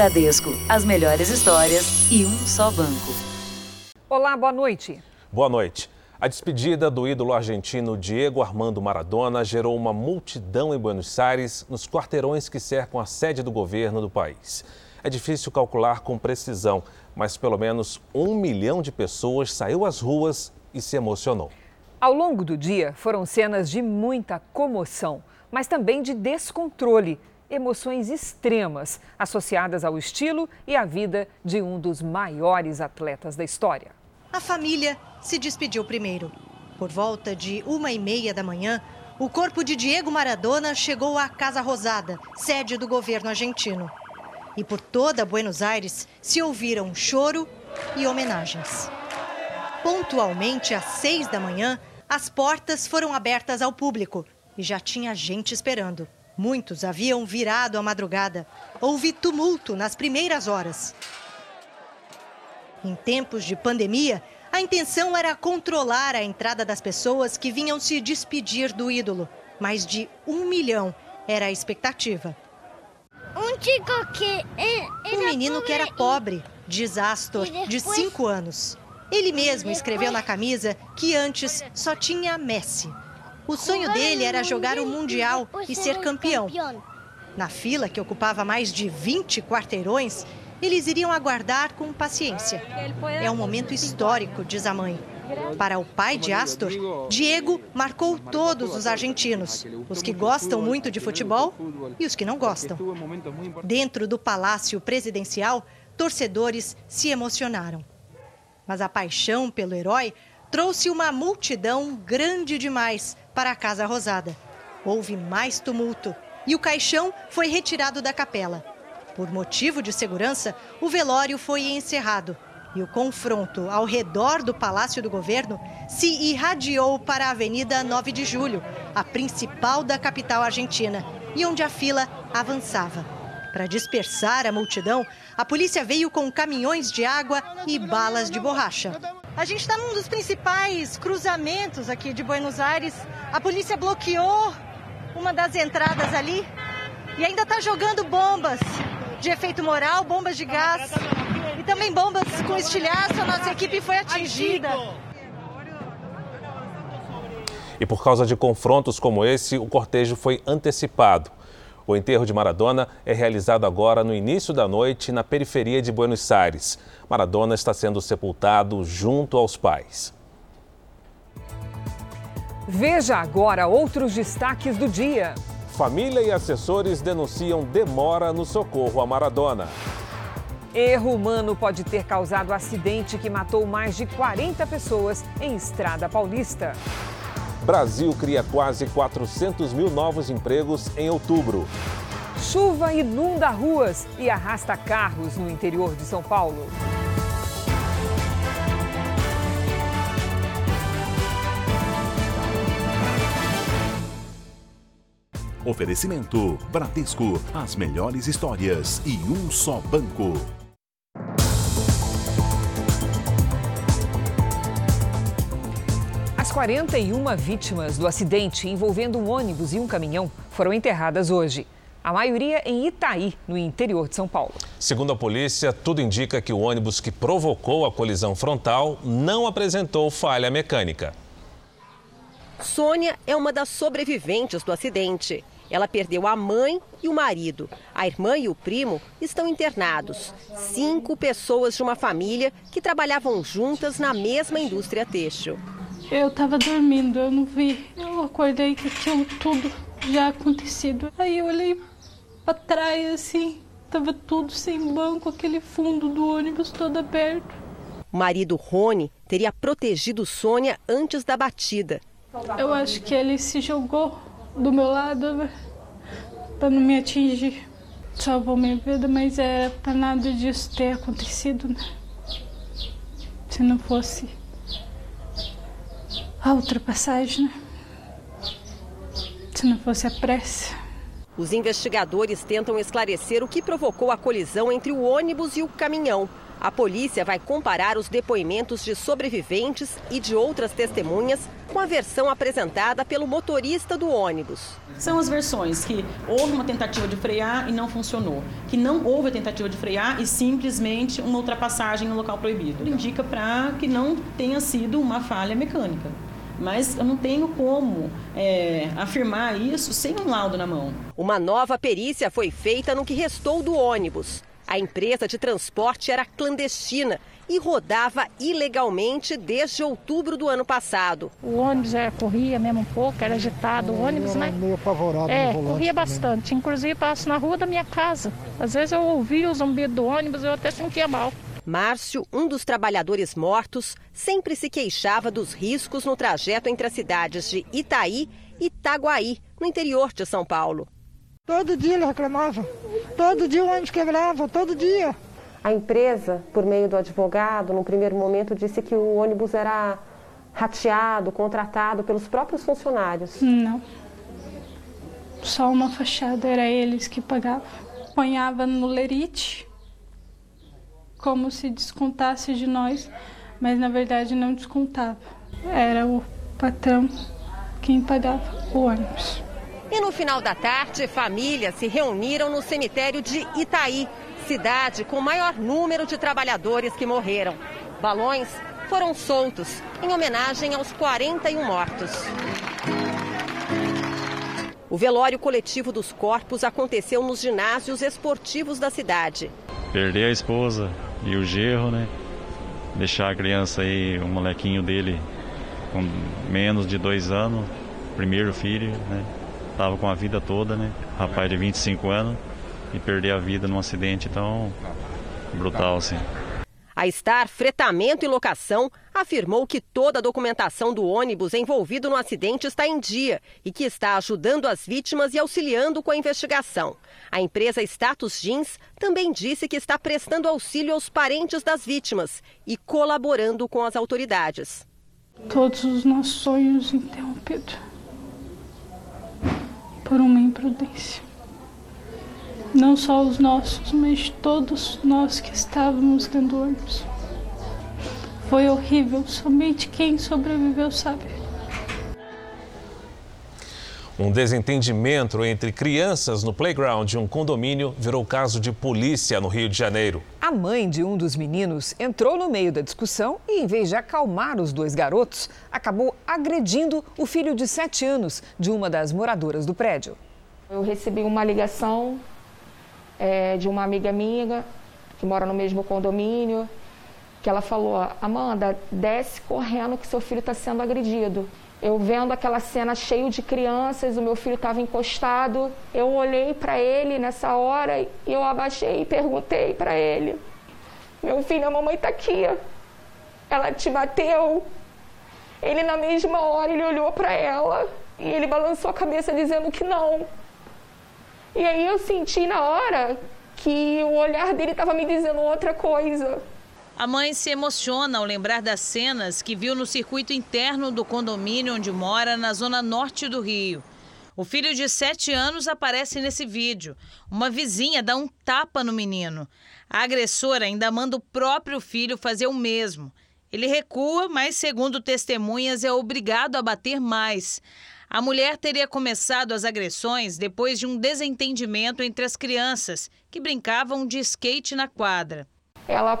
Bradesco, as melhores histórias e um só banco. Olá, boa noite. Boa noite. A despedida do ídolo argentino Diego Armando Maradona gerou uma multidão em Buenos Aires, nos quarteirões que cercam a sede do governo do país. É difícil calcular com precisão, mas pelo menos um milhão de pessoas saiu às ruas e se emocionou. Ao longo do dia, foram cenas de muita comoção, mas também de descontrole, emoções extremas associadas ao estilo e à vida de um dos maiores atletas da história. A família se despediu primeiro. Por volta de uma e meia da manhã, o corpo de Diego Maradona chegou à Casa Rosada, sede do governo argentino. E por toda Buenos Aires se ouviram choro e homenagens. Pontualmente às seis da manhã, as portas foram abertas ao público e já tinha gente esperando. Muitos haviam virado a madrugada. Houve tumulto nas primeiras horas. Em tempos de pandemia, a intenção era controlar a entrada das pessoas que vinham se despedir do ídolo. Mais de um milhão era a expectativa. Um que. Um menino que era pobre, diz Astor, de cinco anos. Ele mesmo escreveu na camisa que antes só tinha Messi. O sonho dele era jogar o Mundial e ser campeão. Na fila, que ocupava mais de 20 quarteirões, eles iriam aguardar com paciência. É um momento histórico, diz a mãe. Para o pai de Astor, Diego marcou todos os argentinos, os que gostam muito de futebol e os que não gostam. Dentro do palácio presidencial, torcedores se emocionaram. Mas a paixão pelo herói trouxe uma multidão grande demais para a Casa Rosada. Houve mais tumulto e o caixão foi retirado da capela. Por motivo de segurança, o velório foi encerrado e o confronto ao redor do Palácio do Governo se irradiou para a Avenida 9 de Julho, a principal da capital argentina, e onde a fila avançava. Para dispersar a multidão, a polícia veio com caminhões de água e balas de borracha. A gente está num dos principais cruzamentos aqui de Buenos Aires. A polícia bloqueou uma das entradas ali e ainda está jogando bombas de efeito moral, bombas de gás e também bombas com estilhaço. A nossa equipe foi atingida. E por causa de confrontos como esse, o cortejo foi antecipado. O enterro de Maradona é realizado agora no início da noite na periferia de Buenos Aires. Maradona está sendo sepultado junto aos pais. Veja agora outros destaques do dia. Família e assessores denunciam demora no socorro a Maradona. Erro humano pode ter causado acidente que matou mais de 40 pessoas em Estrada Paulista. Brasil cria quase 400 mil novos empregos em outubro. Chuva inunda ruas e arrasta carros no interior de São Paulo. Oferecimento: Bradesco, as melhores histórias e um só banco. 41 vítimas do acidente envolvendo um ônibus e um caminhão foram enterradas hoje. A maioria em Itaí, no interior de São Paulo. Segundo a polícia, tudo indica que o ônibus que provocou a colisão frontal não apresentou falha mecânica. Sônia é uma das sobreviventes do acidente. Ela perdeu a mãe e o marido. A irmã e o primo estão internados. Cinco pessoas de uma família que trabalhavam juntas na mesma indústria têxtil. Eu estava dormindo, eu não vi. Eu acordei com aquilo tudo já acontecido. Aí eu olhei para trás assim, tava tudo sem banco, aquele fundo do ônibus todo aberto. O marido Rony teria protegido Sônia antes da batida. Eu acho que ele se jogou do meu lado para não me atingir. Salvou minha vida, mas é para nada disso ter acontecido, né? Se não fosse a ultrapassagem, né? Se não fosse a pressa. Os investigadores tentam esclarecer o que provocou a colisão entre o ônibus e o caminhão. A polícia vai comparar os depoimentos de sobreviventes e de outras testemunhas com a versão apresentada pelo motorista do ônibus. São as versões que houve uma tentativa de frear e não funcionou, que não houve a tentativa de frear e simplesmente uma ultrapassagem no local proibido. Indica para que não tenha sido uma falha mecânica. Mas eu não tenho como é, afirmar isso sem um laudo na mão. Uma nova perícia foi feita no que restou do ônibus. A empresa de transporte era clandestina e rodava ilegalmente desde outubro do ano passado. O ônibus já corria mesmo um pouco, era agitado o ônibus, né? Meio apavorado é, corria bastante. Também. Inclusive passo na rua da minha casa. Às vezes eu ouvia o zumbido do ônibus e eu até sentia mal. Márcio, um dos trabalhadores mortos, sempre se queixava dos riscos no trajeto entre as cidades de Itaí e Itaguaí, no interior de São Paulo. Todo dia ele reclamava. Todo dia o ônibus quebrava, todo dia. A empresa, por meio do advogado, no primeiro momento disse que o ônibus era rateado, contratado pelos próprios funcionários. Não. Só uma fachada, era eles que pagavam. Ponhava no lerite, como se descontasse de nós, mas na verdade não descontava. Era o patrão quem pagava o ônibus. E no final da tarde, famílias se reuniram no cemitério de Itaí, cidade com o maior número de trabalhadores que morreram. Balões foram soltos em homenagem aos 41 mortos. O velório coletivo dos corpos aconteceu nos ginásios esportivos da cidade. Perder a esposa e o gerro, né? Deixar a criança aí, o molequinho dele com menos de dois anos, primeiro filho, né? Tava com a vida toda, né? Rapaz de 25 anos e perder a vida num acidente tão brutal assim. A Star Fretamento e Locação afirmou que toda a documentação do ônibus envolvido no acidente está em dia e que está ajudando as vítimas e auxiliando com a investigação. A empresa Status Jeans também disse que está prestando auxílio aos parentes das vítimas e colaborando com as autoridades. Todos os nossos sonhos interrompidos por uma imprudência. Não só os nossos, mas todos nós que estávamos dentro do ônibus. Foi horrível, somente quem sobreviveu sabe. Um desentendimento entre crianças no playground de um condomínio virou caso de polícia no Rio de Janeiro. A mãe de um dos meninos entrou no meio da discussão e, em vez de acalmar os dois garotos, acabou agredindo o filho de 7 anos de uma das moradoras do prédio. Eu recebi uma ligação é, de uma amiga minha que mora no mesmo condomínio, que ela falou: Amanda, desce correndo que seu filho está sendo agredido. Eu vendo aquela cena cheio de crianças, o meu filho estava encostado. Eu olhei para ele nessa hora e eu abaixei e perguntei para ele: Meu filho, a mamãe está aqui. Ela te bateu? Ele, na mesma hora, ele olhou para ela e ele balançou a cabeça dizendo que não. E aí eu senti na hora que o olhar dele estava me dizendo outra coisa. A mãe se emociona ao lembrar das cenas que viu no circuito interno do condomínio onde mora, na zona norte do Rio. O filho de 7 anos aparece nesse vídeo. Uma vizinha dá um tapa no menino. A agressora ainda manda o próprio filho fazer o mesmo. Ele recua, mas, segundo testemunhas, é obrigado a bater mais. A mulher teria começado as agressões depois de um desentendimento entre as crianças, que brincavam de skate na quadra. Ela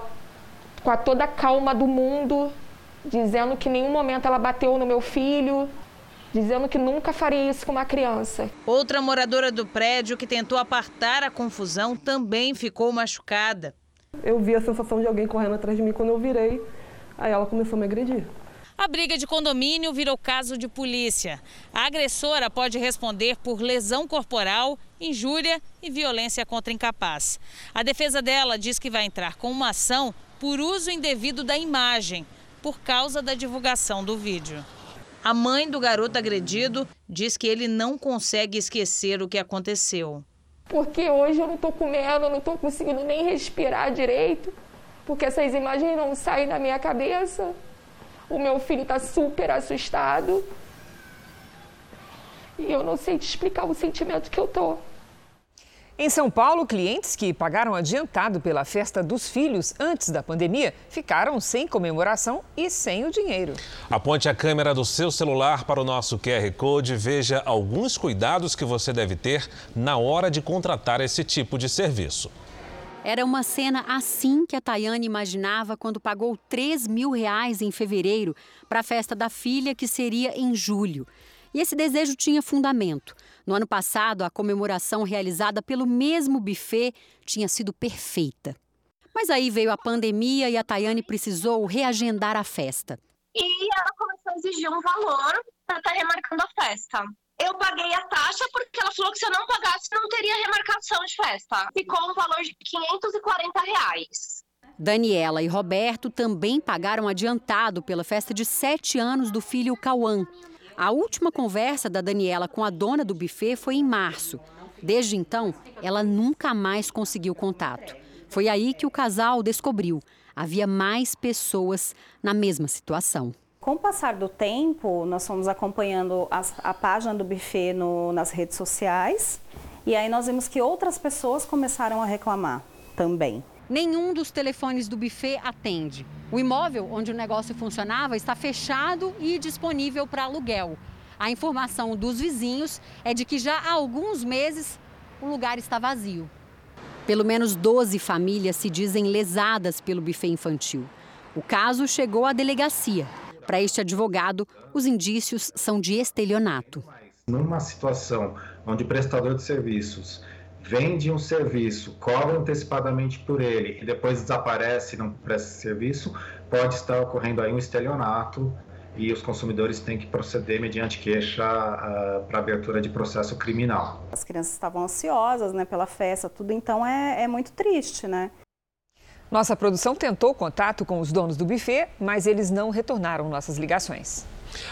com a toda a calma do mundo, dizendo que em nenhum momento ela bateu no meu filho, dizendo que nunca faria isso com uma criança. Outra moradora do prédio que tentou apartar a confusão também ficou machucada. Eu vi a sensação de alguém correndo atrás de mim quando eu virei, aí ela começou a me agredir. A briga de condomínio virou caso de polícia. A agressora pode responder por lesão corporal, injúria e violência contra incapaz. A defesa dela diz que vai entrar com uma ação por uso indevido da imagem, por causa da divulgação do vídeo. A mãe do garoto agredido diz que ele não consegue esquecer o que aconteceu. Porque hoje eu não estou comendo, eu não estou conseguindo nem respirar direito, porque essas imagens não saem da minha cabeça. O meu filho está super assustado. E eu não sei te explicar o sentimento que eu estou. Em São Paulo, clientes que pagaram adiantado pela festa dos filhos antes da pandemia ficaram sem comemoração e sem o dinheiro. Aponte a câmera do seu celular para o nosso QR Code e veja alguns cuidados que você deve ter na hora de contratar esse tipo de serviço. Era uma cena assim que a Tayane imaginava quando pagou 3 mil reais em fevereiro para a festa da filha, que seria em julho. E esse desejo tinha fundamento. No ano passado, a comemoração realizada pelo mesmo buffet tinha sido perfeita. Mas aí veio a pandemia e a Tayane precisou reagendar a festa. E ela começou a exigir um valor para estar tá remarcando a festa. Eu paguei a taxa porque ela falou que se eu não pagasse, não teria remarcação de festa. Ficou um valor de 540 reais. Daniela e Roberto também pagaram adiantado pela festa de sete anos do filho Cauã. A última conversa da Daniela com a dona do buffet foi em março. Desde então, ela nunca mais conseguiu contato. Foi aí que o casal descobriu: havia mais pessoas na mesma situação. Com o passar do tempo, nós fomos acompanhando as, a página do buffet no, nas redes sociais e aí nós vimos que outras pessoas começaram a reclamar também. Nenhum dos telefones do buffet atende. O imóvel onde o negócio funcionava está fechado e disponível para aluguel. A informação dos vizinhos é de que já há alguns meses o lugar está vazio. Pelo menos 12 famílias se dizem lesadas pelo buffet infantil. O caso chegou à delegacia. Para este advogado, os indícios são de estelionato. Numa situação onde o prestador de serviços vende um serviço, cobra antecipadamente por ele e depois desaparece e não presta serviço, pode estar ocorrendo aí um estelionato e os consumidores têm que proceder mediante queixa uh, para abertura de processo criminal. As crianças estavam ansiosas né, pela festa, tudo então é, é muito triste, né? Nossa produção tentou contato com os donos do buffet, mas eles não retornaram nossas ligações.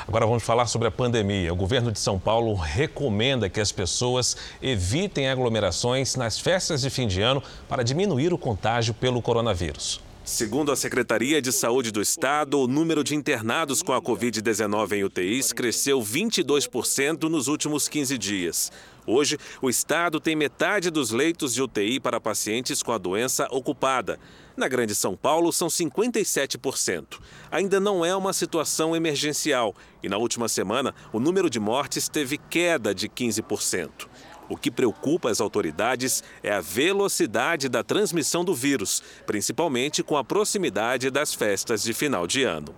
Agora vamos falar sobre a pandemia. O governo de São Paulo recomenda que as pessoas evitem aglomerações nas festas de fim de ano para diminuir o contágio pelo coronavírus. Segundo a Secretaria de Saúde do Estado, o número de internados com a Covid-19 em UTIs cresceu 22% nos últimos 15 dias. Hoje, o Estado tem metade dos leitos de UTI para pacientes com a doença ocupada. Na Grande São Paulo, são 57%. Ainda não é uma situação emergencial e, na última semana, o número de mortes teve queda de 15%. O que preocupa as autoridades é a velocidade da transmissão do vírus, principalmente com a proximidade das festas de final de ano.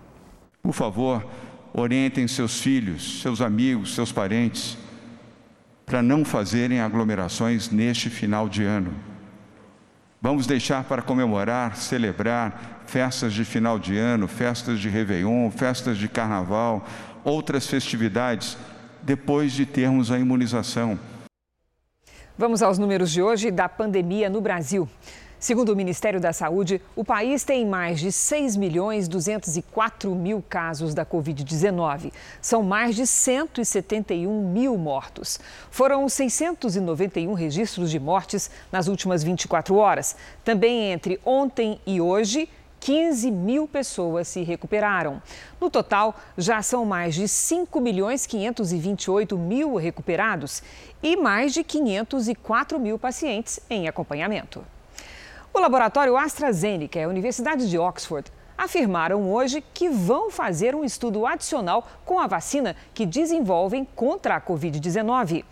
Por favor, orientem seus filhos, seus amigos, seus parentes, para não fazerem aglomerações neste final de ano. Vamos deixar para comemorar, celebrar festas de final de ano, festas de Réveillon, festas de Carnaval, outras festividades, depois de termos a imunização. Vamos aos números de hoje da pandemia no Brasil. Segundo o Ministério da Saúde, o país tem mais de 6 milhões 204 mil casos da Covid-19. São mais de 171 mil mortos. Foram 691 registros de mortes nas últimas 24 horas. Também entre ontem e hoje, 15 mil pessoas se recuperaram. No total, já são mais de 5 milhões 528 mil recuperados e mais de 504 mil pacientes em acompanhamento. O laboratório AstraZeneca e a Universidade de Oxford afirmaram hoje que vão fazer um estudo adicional com a vacina que desenvolvem contra a Covid-19.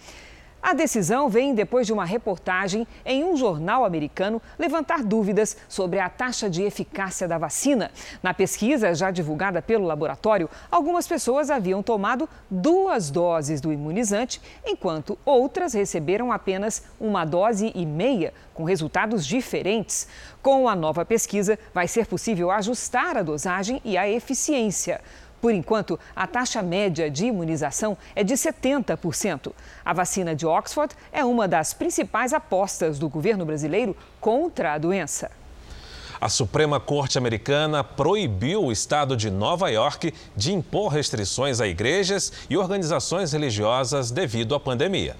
A decisão vem depois de uma reportagem em um jornal americano levantar dúvidas sobre a taxa de eficácia da vacina. Na pesquisa já divulgada pelo laboratório, algumas pessoas haviam tomado duas doses do imunizante, enquanto outras receberam apenas uma dose e meia, com resultados diferentes. Com a nova pesquisa, vai ser possível ajustar a dosagem e a eficiência. Por enquanto, a taxa média de imunização é de 70%. A vacina de Oxford é uma das principais apostas do governo brasileiro contra a doença. A Suprema Corte Americana proibiu o estado de Nova York de impor restrições a igrejas e organizações religiosas devido à pandemia.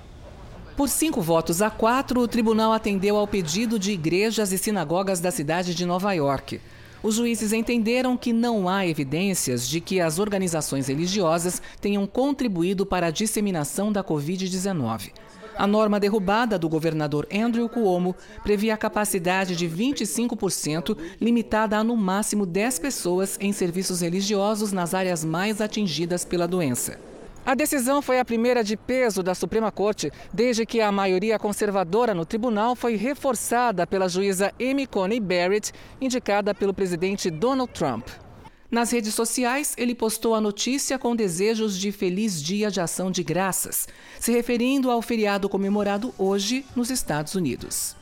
Por cinco votos a quatro, o tribunal atendeu ao pedido de igrejas e sinagogas da cidade de Nova York. Os juízes entenderam que não há evidências de que as organizações religiosas tenham contribuído para a disseminação da Covid-19. A norma derrubada do governador Andrew Cuomo previa a capacidade de 25%, limitada a no máximo 10 pessoas em serviços religiosos nas áreas mais atingidas pela doença. A decisão foi a primeira de peso da Suprema Corte, desde que a maioria conservadora no tribunal foi reforçada pela juíza Amy Coney Barrett, indicada pelo presidente Donald Trump. Nas redes sociais, ele postou a notícia com desejos de feliz dia de ação de graças, se referindo ao feriado comemorado hoje nos Estados Unidos.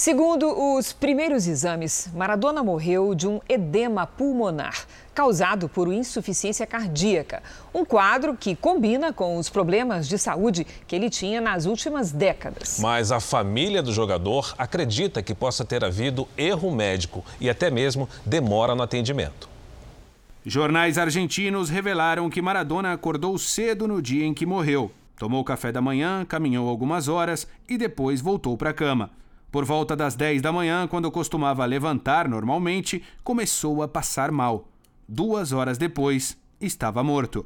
Segundo os primeiros exames, Maradona morreu de um edema pulmonar causado por insuficiência cardíaca, um quadro que combina com os problemas de saúde que ele tinha nas últimas décadas. Mas a família do jogador acredita que possa ter havido erro médico e até mesmo demora no atendimento. Jornais argentinos revelaram que Maradona acordou cedo no dia em que morreu. Tomou café da manhã, caminhou algumas horas e depois voltou para a cama. Por volta das 10 da manhã, quando costumava levantar normalmente, começou a passar mal. Duas horas depois, estava morto.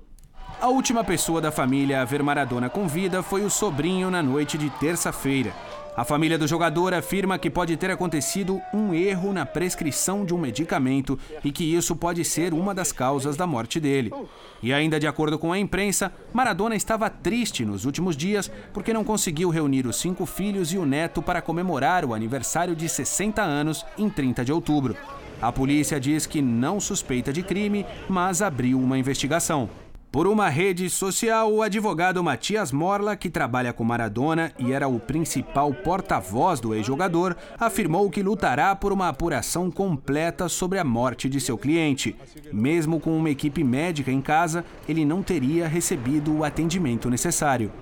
A última pessoa da família a ver Maradona com vida foi o sobrinho na noite de terça-feira. A família do jogador afirma que pode ter acontecido um erro na prescrição de um medicamento e que isso pode ser uma das causas da morte dele. E ainda de acordo com a imprensa, Maradona estava triste nos últimos dias porque não conseguiu reunir os cinco filhos e o neto para comemorar o aniversário de 60 anos em 30 de outubro. A polícia diz que não suspeita de crime, mas abriu uma investigação. Por uma rede social, o advogado Matias Morla, que trabalha com Maradona e era o principal porta-voz do ex-jogador, afirmou que lutará por uma apuração completa sobre a morte de seu cliente. Mesmo com uma equipe médica em casa, ele não teria recebido o atendimento necessário.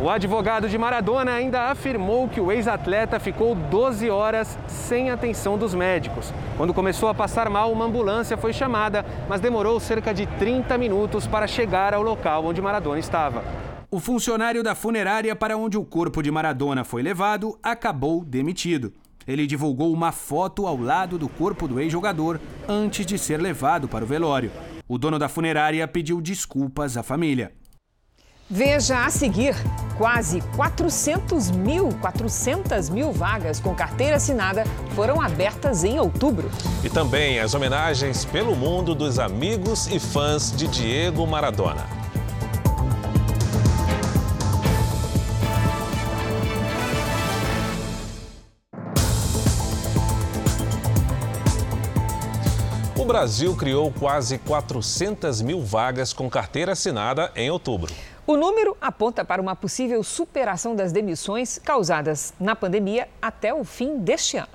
O advogado de Maradona ainda afirmou que o ex-atleta ficou 12 horas sem atenção dos médicos. Quando começou a passar mal, uma ambulância foi chamada, mas demorou cerca de 30 minutos para chegar ao local onde Maradona estava. O funcionário da funerária para onde o corpo de Maradona foi levado acabou demitido. Ele divulgou uma foto ao lado do corpo do ex-jogador antes de ser levado para o velório. O dono da funerária pediu desculpas à família. Veja a seguir: quase 400 mil, 400 mil vagas com carteira assinada foram abertas em outubro. E também as homenagens pelo mundo dos amigos e fãs de Diego Maradona. O Brasil criou quase 400 mil vagas com carteira assinada em outubro. O número aponta para uma possível superação das demissões causadas na pandemia até o fim deste ano.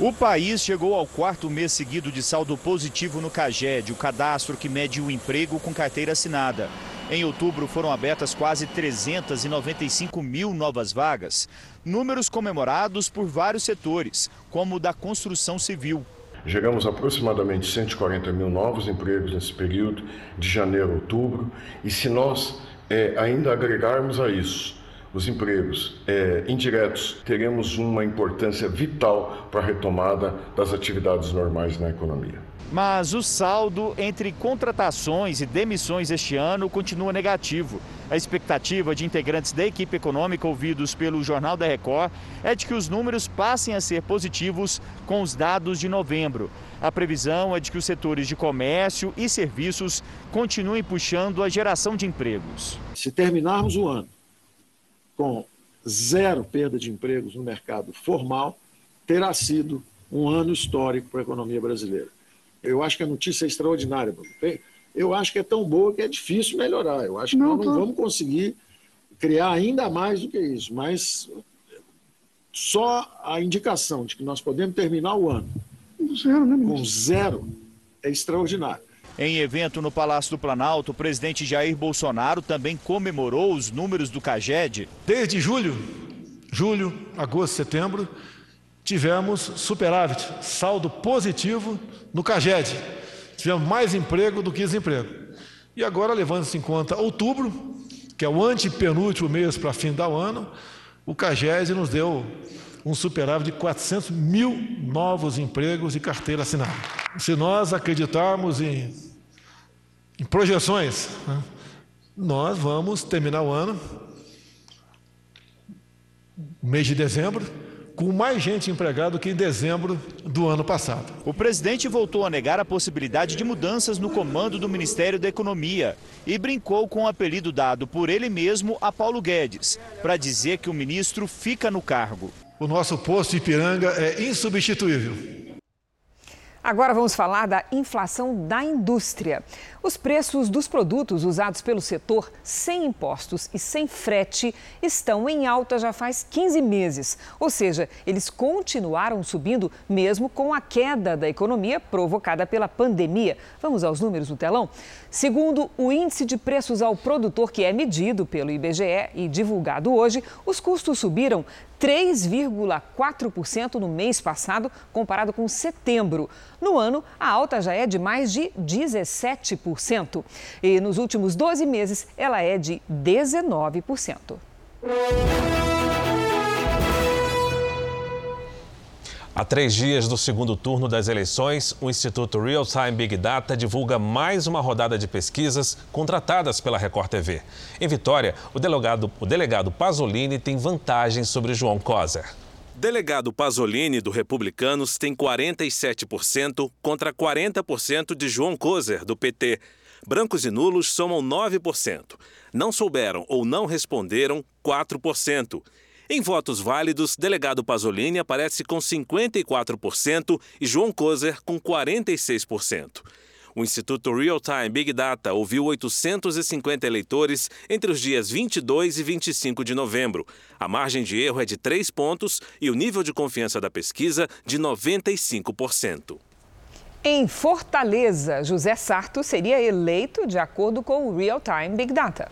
O país chegou ao quarto mês seguido de saldo positivo no CAGED, o cadastro que mede o emprego com carteira assinada. Em outubro foram abertas quase 395 mil novas vagas, números comemorados por vários setores, como o da construção civil. Chegamos a aproximadamente 140 mil novos empregos nesse período, de janeiro a outubro, e se nós é, ainda agregarmos a isso os empregos é, indiretos, teremos uma importância vital para a retomada das atividades normais na economia. Mas o saldo entre contratações e demissões este ano continua negativo. A expectativa de integrantes da equipe econômica ouvidos pelo Jornal da Record é de que os números passem a ser positivos com os dados de novembro. A previsão é de que os setores de comércio e serviços continuem puxando a geração de empregos. Se terminarmos o ano com zero perda de empregos no mercado formal, terá sido um ano histórico para a economia brasileira. Eu acho que a notícia é extraordinária. Eu acho que é tão boa que é difícil melhorar. Eu acho que não, nós não vamos conseguir criar ainda mais do que isso. Mas só a indicação de que nós podemos terminar o ano zero, né, com zero é extraordinário. Em evento no Palácio do Planalto, o presidente Jair Bolsonaro também comemorou os números do CAGED. Desde julho, julho, agosto, setembro, tivemos superávit, saldo positivo no CAGED. Tivemos mais emprego do que desemprego. E agora, levando-se em conta outubro, que é o antepenúltimo mês para fim do ano, o CAGED nos deu um superávit de 400 mil novos empregos e carteira assinada. Se nós acreditarmos em, em projeções, né, nós vamos terminar o ano mês de dezembro, com mais gente empregada que em dezembro do ano passado. O presidente voltou a negar a possibilidade de mudanças no comando do Ministério da Economia e brincou com o apelido dado por ele mesmo a Paulo Guedes, para dizer que o ministro fica no cargo. O nosso posto Ipiranga é insubstituível. Agora vamos falar da inflação da indústria. Os preços dos produtos usados pelo setor sem impostos e sem frete estão em alta já faz 15 meses. Ou seja, eles continuaram subindo mesmo com a queda da economia provocada pela pandemia. Vamos aos números no telão? Segundo o índice de preços ao produtor, que é medido pelo IBGE e divulgado hoje, os custos subiram 3,4% no mês passado, comparado com setembro. No ano, a alta já é de mais de 17%. E nos últimos 12 meses, ela é de 19%. Há três dias do segundo turno das eleições, o Instituto Real Time Big Data divulga mais uma rodada de pesquisas contratadas pela Record TV. Em Vitória, o delegado, o delegado Pasolini tem vantagem sobre João Coser. Delegado Pasolini, do Republicanos, tem 47% contra 40% de João Coser, do PT. Brancos e nulos somam 9%. Não souberam ou não responderam, 4%. Em votos válidos, delegado Pasolini aparece com 54% e João Coser com 46%. O Instituto Real Time Big Data ouviu 850 eleitores entre os dias 22 e 25 de novembro. A margem de erro é de 3 pontos e o nível de confiança da pesquisa de 95%. Em Fortaleza, José Sarto seria eleito de acordo com o Real Time Big Data.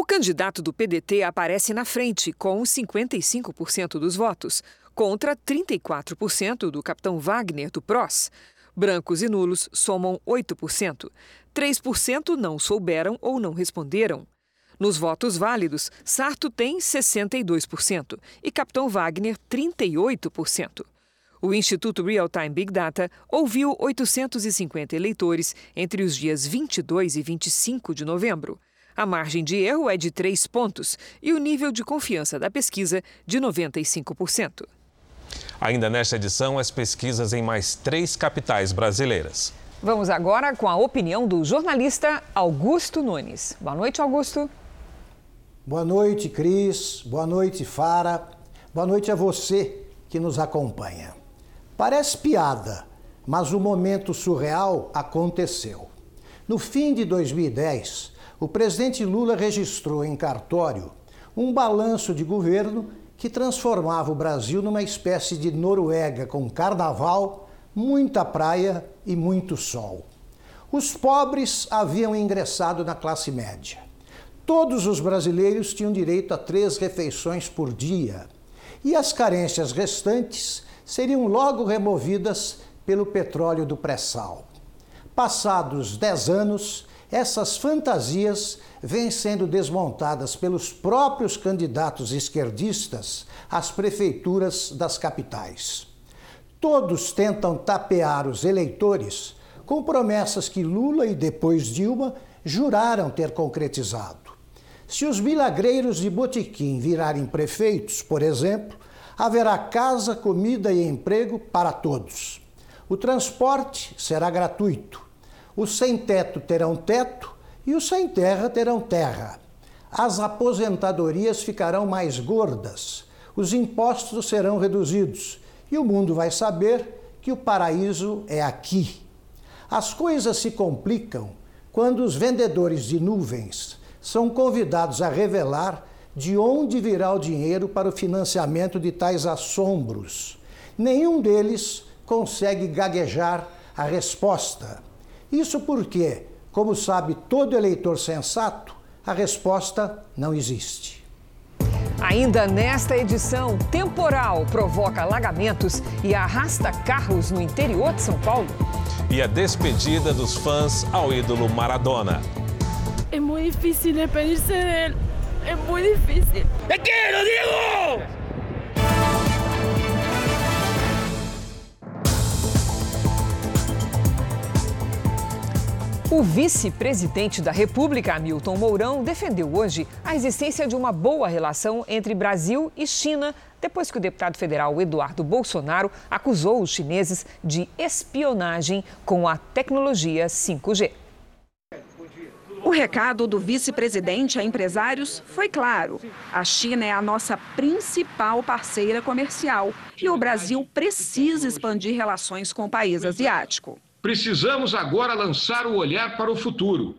O candidato do PDT aparece na frente, com 55% dos votos, contra 34% do capitão Wagner do PROS. Brancos e nulos somam 8%. 3% não souberam ou não responderam. Nos votos válidos, Sarto tem 62% e Capitão Wagner 38%. O Instituto Real Time Big Data ouviu 850 eleitores entre os dias 22 e 25 de novembro. A margem de erro é de 3 pontos e o nível de confiança da pesquisa de 95%. Ainda nesta edição, as pesquisas em mais três capitais brasileiras. Vamos agora com a opinião do jornalista Augusto Nunes. Boa noite, Augusto. Boa noite, Cris. Boa noite, Fara. Boa noite a você que nos acompanha. Parece piada, mas o momento surreal aconteceu. No fim de 2010, o presidente Lula registrou em cartório um balanço de governo que transformava o Brasil numa espécie de Noruega com carnaval, muita praia e muito sol. Os pobres haviam ingressado na classe média. Todos os brasileiros tinham direito a três refeições por dia. E as carências restantes seriam logo removidas pelo petróleo do pré-sal. Passados dez anos, essas fantasias vêm sendo desmontadas pelos próprios candidatos esquerdistas às prefeituras das capitais. Todos tentam tapear os eleitores com promessas que Lula e depois Dilma juraram ter concretizado. Se os milagreiros de Botiquim virarem prefeitos, por exemplo, haverá casa, comida e emprego para todos. O transporte será gratuito os sem teto terão teto e os sem terra terão terra. As aposentadorias ficarão mais gordas, os impostos serão reduzidos e o mundo vai saber que o paraíso é aqui. As coisas se complicam quando os vendedores de nuvens são convidados a revelar de onde virá o dinheiro para o financiamento de tais assombros. Nenhum deles consegue gaguejar a resposta. Isso porque, como sabe todo eleitor sensato, a resposta não existe. Ainda nesta edição, temporal provoca alagamentos e arrasta carros no interior de São Paulo. E a despedida dos fãs ao ídolo Maradona. É muito difícil despedir-se dele. É muito difícil. ¡Te quiero, Diego! O vice-presidente da República, Hamilton Mourão, defendeu hoje a existência de uma boa relação entre Brasil e China, depois que o deputado federal Eduardo Bolsonaro acusou os chineses de espionagem com a tecnologia 5G. O recado do vice-presidente a empresários foi claro: a China é a nossa principal parceira comercial e o Brasil precisa expandir relações com o país asiático. Precisamos agora lançar o olhar para o futuro,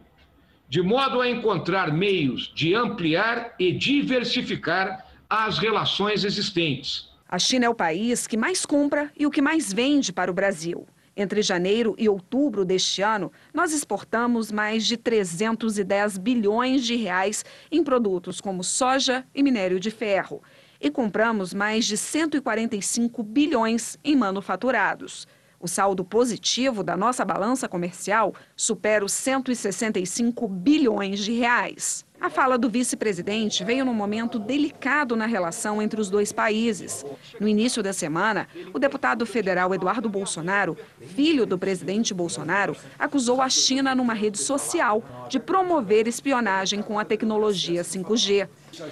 de modo a encontrar meios de ampliar e diversificar as relações existentes. A China é o país que mais compra e o que mais vende para o Brasil. Entre janeiro e outubro deste ano, nós exportamos mais de 310 bilhões de reais em produtos como soja e minério de ferro e compramos mais de 145 bilhões em manufaturados. O saldo positivo da nossa balança comercial supera os 165 bilhões de reais. A fala do vice-presidente veio num momento delicado na relação entre os dois países. No início da semana, o deputado federal Eduardo Bolsonaro, filho do presidente Bolsonaro, acusou a China numa rede social de promover espionagem com a tecnologia 5G.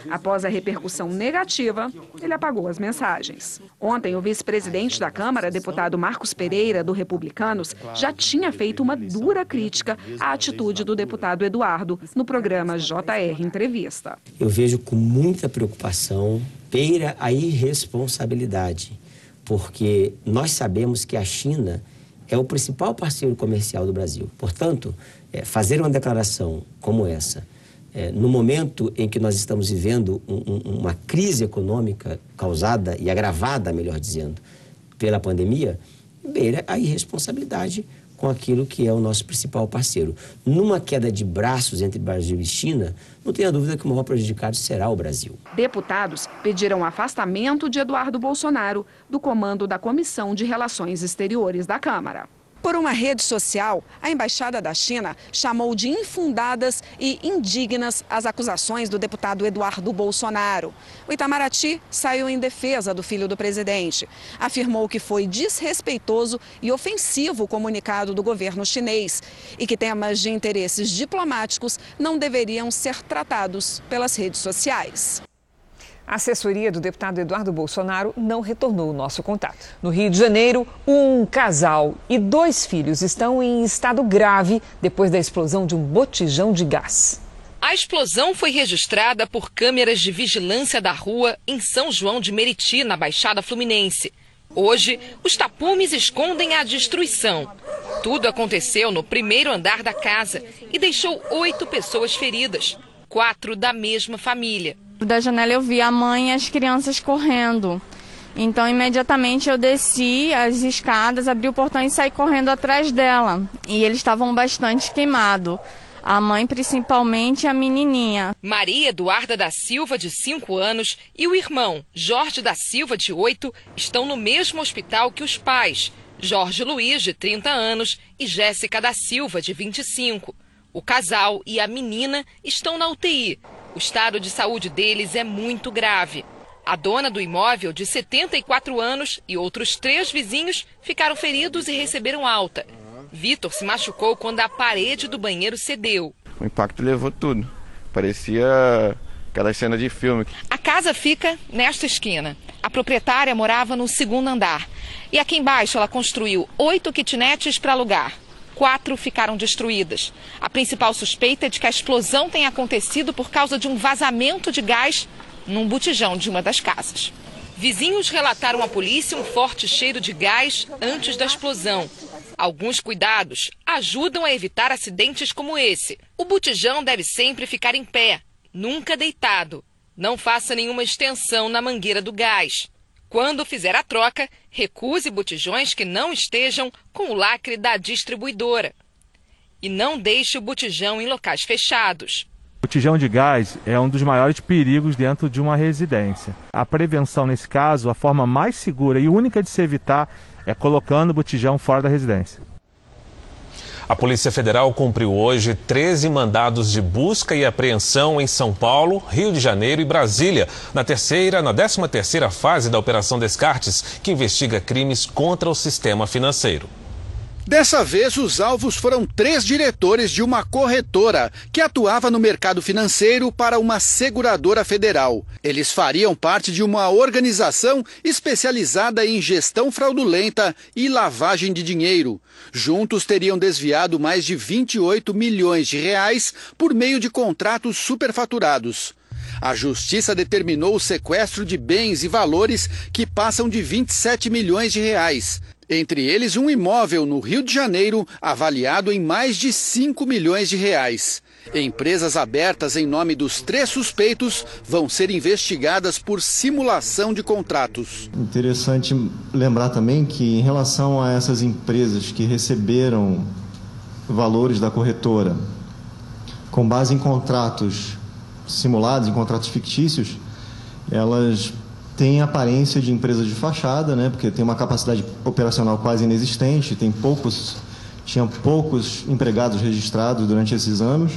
Após a repercussão negativa, ele apagou as mensagens. Ontem, o vice-presidente da Câmara, deputado Marcos Pereira, do Republicanos, já tinha feito uma dura crítica à atitude do deputado Eduardo no programa JR Entrevista. Eu vejo com muita preocupação, beira a irresponsabilidade, porque nós sabemos que a China é o principal parceiro comercial do Brasil. Portanto, é, fazer uma declaração como essa é, no momento em que nós estamos vivendo um, um, uma crise econômica causada e agravada, melhor dizendo, pela pandemia, beira a irresponsabilidade com aquilo que é o nosso principal parceiro. Numa queda de braços entre Brasil e China, não tenha dúvida que o maior prejudicado será o Brasil. Deputados pediram afastamento de Eduardo Bolsonaro do comando da Comissão de Relações Exteriores da Câmara. Por uma rede social, a Embaixada da China chamou de infundadas e indignas as acusações do deputado Eduardo Bolsonaro. O Itamaraty saiu em defesa do filho do presidente. Afirmou que foi desrespeitoso e ofensivo o comunicado do governo chinês e que temas de interesses diplomáticos não deveriam ser tratados pelas redes sociais. A assessoria do deputado Eduardo Bolsonaro não retornou o nosso contato. No Rio de Janeiro, um casal e dois filhos estão em estado grave depois da explosão de um botijão de gás. A explosão foi registrada por câmeras de vigilância da rua em São João de Meriti, na Baixada Fluminense. Hoje, os tapumes escondem a destruição. Tudo aconteceu no primeiro andar da casa e deixou oito pessoas feridas, quatro da mesma família. Da janela eu vi a mãe e as crianças correndo. Então, imediatamente eu desci as escadas, abri o portão e saí correndo atrás dela. E eles estavam bastante queimados. A mãe, principalmente, a menininha. Maria Eduarda da Silva, de 5 anos, e o irmão, Jorge da Silva, de 8, estão no mesmo hospital que os pais, Jorge Luiz, de 30 anos, e Jéssica da Silva, de 25. O casal e a menina estão na UTI. O estado de saúde deles é muito grave. A dona do imóvel, de 74 anos, e outros três vizinhos ficaram feridos e receberam alta. Vitor se machucou quando a parede do banheiro cedeu. O impacto levou tudo. Parecia aquela cena de filme. A casa fica nesta esquina. A proprietária morava no segundo andar. E aqui embaixo ela construiu oito kitnets para alugar quatro ficaram destruídas. A principal suspeita é de que a explosão tenha acontecido por causa de um vazamento de gás num botijão de uma das casas. Vizinhos relataram à polícia um forte cheiro de gás antes da explosão. Alguns cuidados ajudam a evitar acidentes como esse. O botijão deve sempre ficar em pé, nunca deitado. Não faça nenhuma extensão na mangueira do gás. Quando fizer a troca, recuse botijões que não estejam com o lacre da distribuidora. E não deixe o botijão em locais fechados. O botijão de gás é um dos maiores perigos dentro de uma residência. A prevenção, nesse caso, a forma mais segura e única de se evitar é colocando o botijão fora da residência. A Polícia Federal cumpriu hoje 13 mandados de busca e apreensão em São Paulo, Rio de Janeiro e Brasília, na terceira, na 13 terceira fase da Operação Descartes, que investiga crimes contra o sistema financeiro. Dessa vez, os alvos foram três diretores de uma corretora que atuava no mercado financeiro para uma seguradora federal. Eles fariam parte de uma organização especializada em gestão fraudulenta e lavagem de dinheiro. Juntos teriam desviado mais de 28 milhões de reais por meio de contratos superfaturados. A justiça determinou o sequestro de bens e valores que passam de 27 milhões de reais. Entre eles, um imóvel no Rio de Janeiro avaliado em mais de 5 milhões de reais. Empresas abertas em nome dos três suspeitos vão ser investigadas por simulação de contratos. Interessante lembrar também que, em relação a essas empresas que receberam valores da corretora com base em contratos simulados, em contratos fictícios, elas tem aparência de empresa de fachada, né? Porque tem uma capacidade operacional quase inexistente, tem poucos, tinha poucos empregados registrados durante esses anos.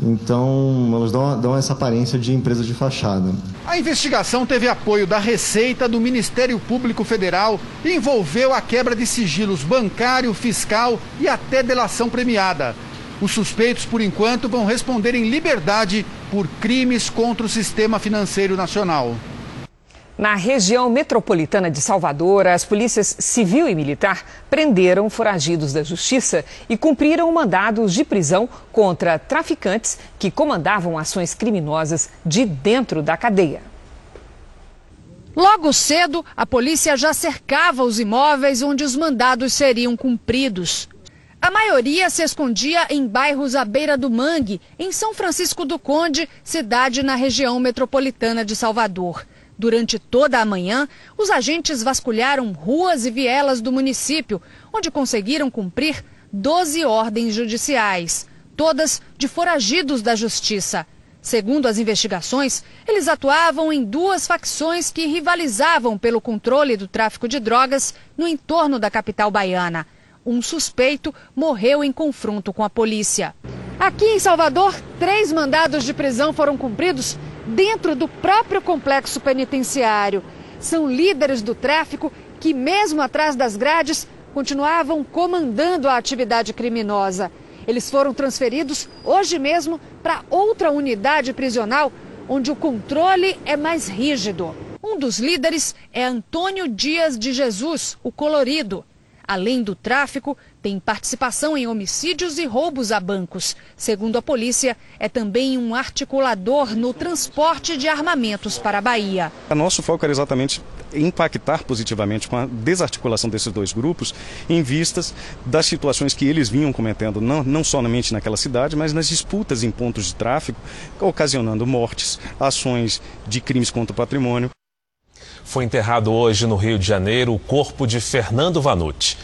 Então, elas dão, dão, essa aparência de empresa de fachada. A investigação teve apoio da Receita, do Ministério Público Federal e envolveu a quebra de sigilos bancário, fiscal e até delação premiada. Os suspeitos, por enquanto, vão responder em liberdade por crimes contra o sistema financeiro nacional. Na região metropolitana de Salvador, as polícias civil e militar prenderam foragidos da justiça e cumpriram mandados de prisão contra traficantes que comandavam ações criminosas de dentro da cadeia. Logo cedo, a polícia já cercava os imóveis onde os mandados seriam cumpridos. A maioria se escondia em bairros à beira do Mangue, em São Francisco do Conde, cidade na região metropolitana de Salvador. Durante toda a manhã, os agentes vasculharam ruas e vielas do município, onde conseguiram cumprir 12 ordens judiciais, todas de foragidos da justiça. Segundo as investigações, eles atuavam em duas facções que rivalizavam pelo controle do tráfico de drogas no entorno da capital baiana. Um suspeito morreu em confronto com a polícia. Aqui em Salvador, três mandados de prisão foram cumpridos dentro do próprio complexo penitenciário. São líderes do tráfico que, mesmo atrás das grades, continuavam comandando a atividade criminosa. Eles foram transferidos hoje mesmo para outra unidade prisional, onde o controle é mais rígido. Um dos líderes é Antônio Dias de Jesus, o colorido. Além do tráfico, tem participação em homicídios e roubos a bancos. Segundo a polícia, é também um articulador no transporte de armamentos para a Bahia. O nosso foco era exatamente impactar positivamente com a desarticulação desses dois grupos em vistas das situações que eles vinham cometendo, não, não somente naquela cidade, mas nas disputas em pontos de tráfico, ocasionando mortes, ações de crimes contra o patrimônio. Foi enterrado hoje no Rio de Janeiro o corpo de Fernando Vanucci.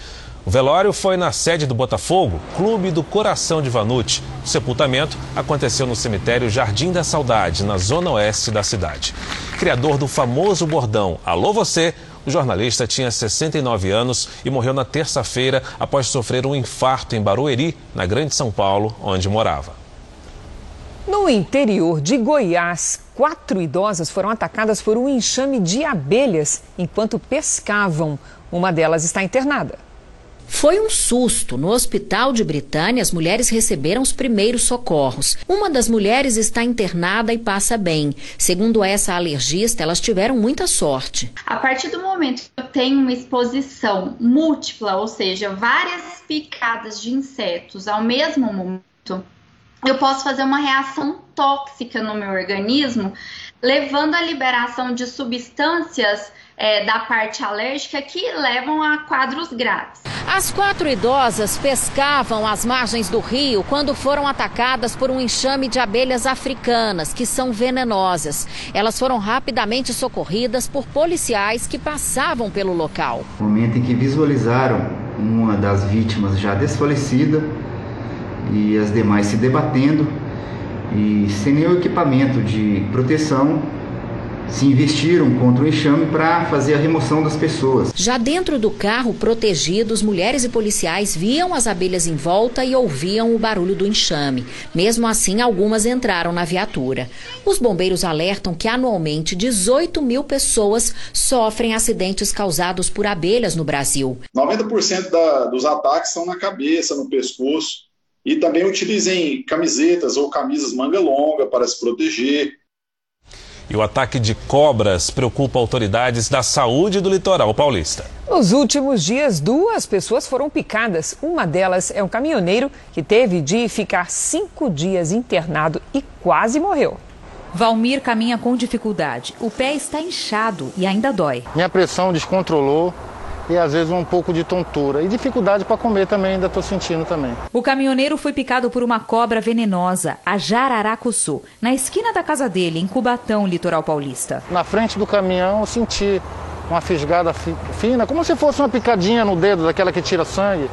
O velório foi na sede do Botafogo, Clube do Coração de Vanucci. O sepultamento aconteceu no cemitério Jardim da Saudade, na zona oeste da cidade. Criador do famoso bordão Alô Você, o jornalista tinha 69 anos e morreu na terça-feira após sofrer um infarto em Barueri, na Grande São Paulo, onde morava. No interior de Goiás, quatro idosas foram atacadas por um enxame de abelhas enquanto pescavam. Uma delas está internada. Foi um susto. No hospital de Britânia, as mulheres receberam os primeiros socorros. Uma das mulheres está internada e passa bem. Segundo essa alergista, elas tiveram muita sorte. A partir do momento que eu tenho uma exposição múltipla, ou seja, várias picadas de insetos ao mesmo momento, eu posso fazer uma reação tóxica no meu organismo, levando à liberação de substâncias é, da parte alérgica que levam a quadros graves. As quatro idosas pescavam às margens do rio quando foram atacadas por um enxame de abelhas africanas, que são venenosas. Elas foram rapidamente socorridas por policiais que passavam pelo local. No momento em que visualizaram uma das vítimas já desfalecida e as demais se debatendo e sem nenhum equipamento de proteção, se investiram contra o enxame para fazer a remoção das pessoas. Já dentro do carro, protegidos, mulheres e policiais viam as abelhas em volta e ouviam o barulho do enxame. Mesmo assim, algumas entraram na viatura. Os bombeiros alertam que anualmente 18 mil pessoas sofrem acidentes causados por abelhas no Brasil. 90% da, dos ataques são na cabeça, no pescoço. E também utilizem camisetas ou camisas manga longa para se proteger e o ataque de cobras preocupa autoridades da saúde do litoral paulista. Nos últimos dias, duas pessoas foram picadas. Uma delas é um caminhoneiro que teve de ficar cinco dias internado e quase morreu. Valmir caminha com dificuldade. O pé está inchado e ainda dói. Minha pressão descontrolou e às vezes um pouco de tontura. E dificuldade para comer também, ainda estou sentindo também. O caminhoneiro foi picado por uma cobra venenosa, a jararacuçu, na esquina da casa dele, em Cubatão, litoral paulista. Na frente do caminhão eu senti uma fisgada fina, como se fosse uma picadinha no dedo, daquela que tira sangue.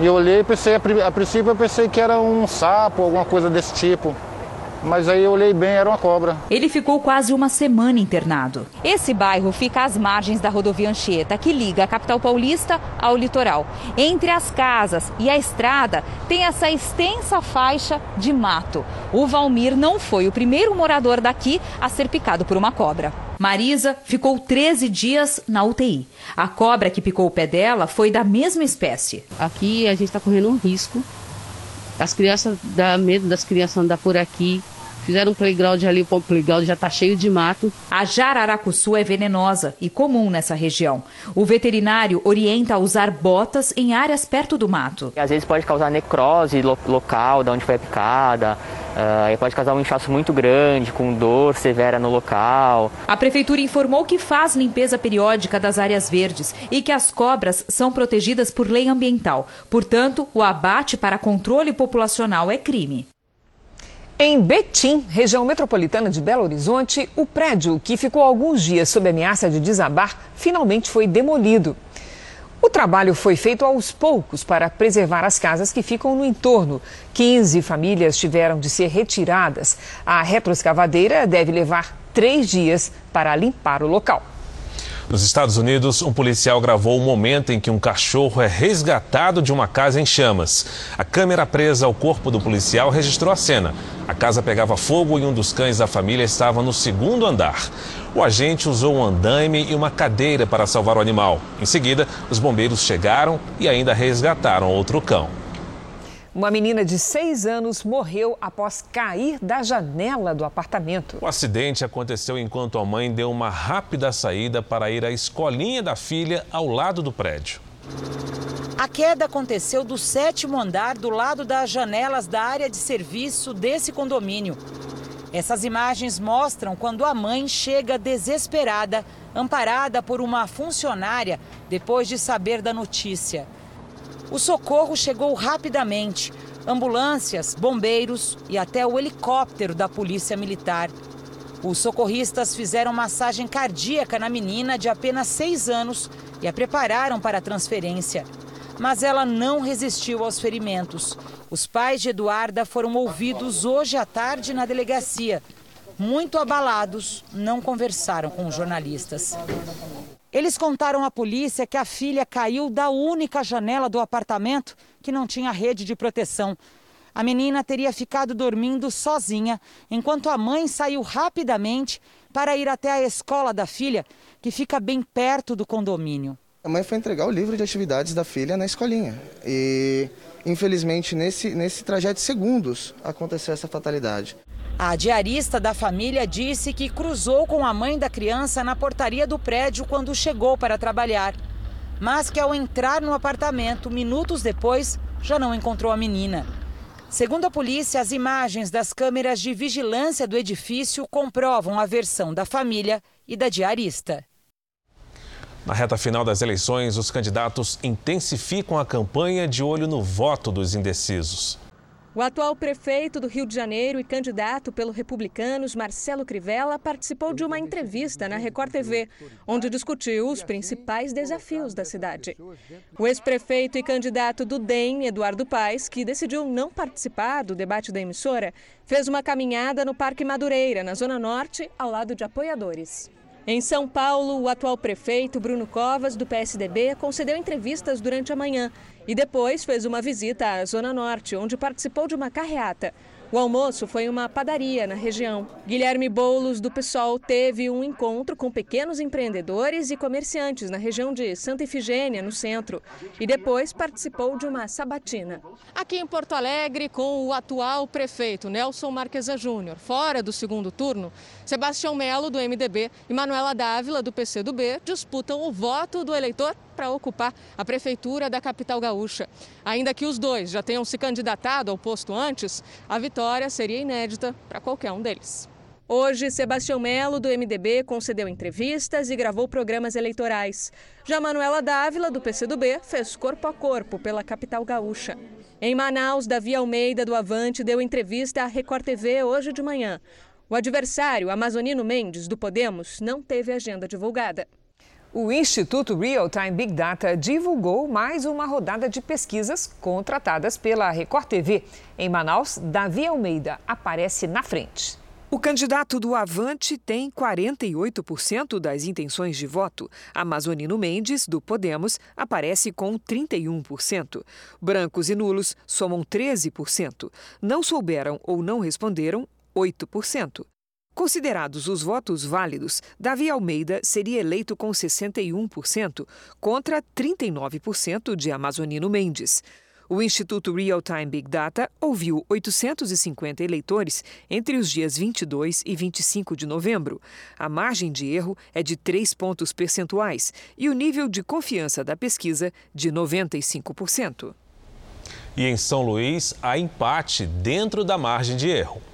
E eu olhei e pensei, a princípio eu pensei que era um sapo, alguma coisa desse tipo mas aí eu olhei bem, era uma cobra. Ele ficou quase uma semana internado. Esse bairro fica às margens da rodovia Anchieta, que liga a capital paulista ao litoral. Entre as casas e a estrada tem essa extensa faixa de mato. O Valmir não foi o primeiro morador daqui a ser picado por uma cobra. Marisa ficou 13 dias na UTI. A cobra que picou o pé dela foi da mesma espécie. Aqui a gente está correndo um risco. As crianças dá medo das crianças andar por aqui, Fizeram um playground ali, o playground já está cheio de mato. A jararacuçu é venenosa e comum nessa região. O veterinário orienta a usar botas em áreas perto do mato. Às vezes pode causar necrose lo local, de onde foi a picada. Uh, pode causar um inchaço muito grande, com dor severa no local. A prefeitura informou que faz limpeza periódica das áreas verdes e que as cobras são protegidas por lei ambiental. Portanto, o abate para controle populacional é crime. Em Betim, região metropolitana de Belo Horizonte, o prédio que ficou alguns dias sob ameaça de desabar finalmente foi demolido. O trabalho foi feito aos poucos para preservar as casas que ficam no entorno. 15 famílias tiveram de ser retiradas. A retroescavadeira deve levar três dias para limpar o local. Nos Estados Unidos, um policial gravou o momento em que um cachorro é resgatado de uma casa em chamas. A câmera presa ao corpo do policial registrou a cena. A casa pegava fogo e um dos cães da família estava no segundo andar. O agente usou um andaime e uma cadeira para salvar o animal. Em seguida, os bombeiros chegaram e ainda resgataram outro cão. Uma menina de seis anos morreu após cair da janela do apartamento. O acidente aconteceu enquanto a mãe deu uma rápida saída para ir à escolinha da filha ao lado do prédio. A queda aconteceu do sétimo andar, do lado das janelas da área de serviço desse condomínio. Essas imagens mostram quando a mãe chega desesperada, amparada por uma funcionária, depois de saber da notícia. O socorro chegou rapidamente. Ambulâncias, bombeiros e até o helicóptero da Polícia Militar. Os socorristas fizeram massagem cardíaca na menina de apenas seis anos e a prepararam para a transferência. Mas ela não resistiu aos ferimentos. Os pais de Eduarda foram ouvidos hoje à tarde na delegacia. Muito abalados, não conversaram com os jornalistas. Eles contaram à polícia que a filha caiu da única janela do apartamento que não tinha rede de proteção. A menina teria ficado dormindo sozinha, enquanto a mãe saiu rapidamente para ir até a escola da filha, que fica bem perto do condomínio. A mãe foi entregar o livro de atividades da filha na escolinha. E, infelizmente, nesse, nesse trajeto de segundos, aconteceu essa fatalidade. A diarista da família disse que cruzou com a mãe da criança na portaria do prédio quando chegou para trabalhar, mas que ao entrar no apartamento, minutos depois, já não encontrou a menina. Segundo a polícia, as imagens das câmeras de vigilância do edifício comprovam a versão da família e da diarista. Na reta final das eleições, os candidatos intensificam a campanha de olho no voto dos indecisos. O atual prefeito do Rio de Janeiro e candidato pelo Republicanos, Marcelo Crivella, participou de uma entrevista na Record TV, onde discutiu os principais desafios da cidade. O ex-prefeito e candidato do DEM, Eduardo Paes, que decidiu não participar do debate da emissora, fez uma caminhada no Parque Madureira, na Zona Norte, ao lado de apoiadores. Em São Paulo, o atual prefeito Bruno Covas, do PSDB, concedeu entrevistas durante a manhã e depois fez uma visita à Zona Norte, onde participou de uma carreata. O almoço foi em uma padaria na região. Guilherme Boulos, do PSOL, teve um encontro com pequenos empreendedores e comerciantes na região de Santa Ifigênia, no centro, e depois participou de uma sabatina. Aqui em Porto Alegre, com o atual prefeito Nelson Marquesa Júnior, fora do segundo turno, Sebastião Melo, do MDB, e Manuela Dávila, do PCdoB, disputam o voto do eleitor para ocupar a prefeitura da capital gaúcha. Ainda que os dois já tenham se candidatado ao posto antes, a vitória seria inédita para qualquer um deles. Hoje, Sebastião Melo, do MDB, concedeu entrevistas e gravou programas eleitorais. Já Manuela Dávila, do PCdoB, fez corpo a corpo pela capital gaúcha. Em Manaus, Davi Almeida, do Avante, deu entrevista à Record TV hoje de manhã. O adversário, Amazonino Mendes, do Podemos, não teve agenda divulgada. O Instituto Real Time Big Data divulgou mais uma rodada de pesquisas contratadas pela Record TV. Em Manaus, Davi Almeida aparece na frente. O candidato do Avante tem 48% das intenções de voto. Amazonino Mendes, do Podemos, aparece com 31%. Brancos e nulos somam 13%. Não souberam ou não responderam, 8%. Considerados os votos válidos, Davi Almeida seria eleito com 61%, contra 39% de Amazonino Mendes. O Instituto Real Time Big Data ouviu 850 eleitores entre os dias 22 e 25 de novembro. A margem de erro é de 3 pontos percentuais e o nível de confiança da pesquisa de 95%. E em São Luís, há empate dentro da margem de erro.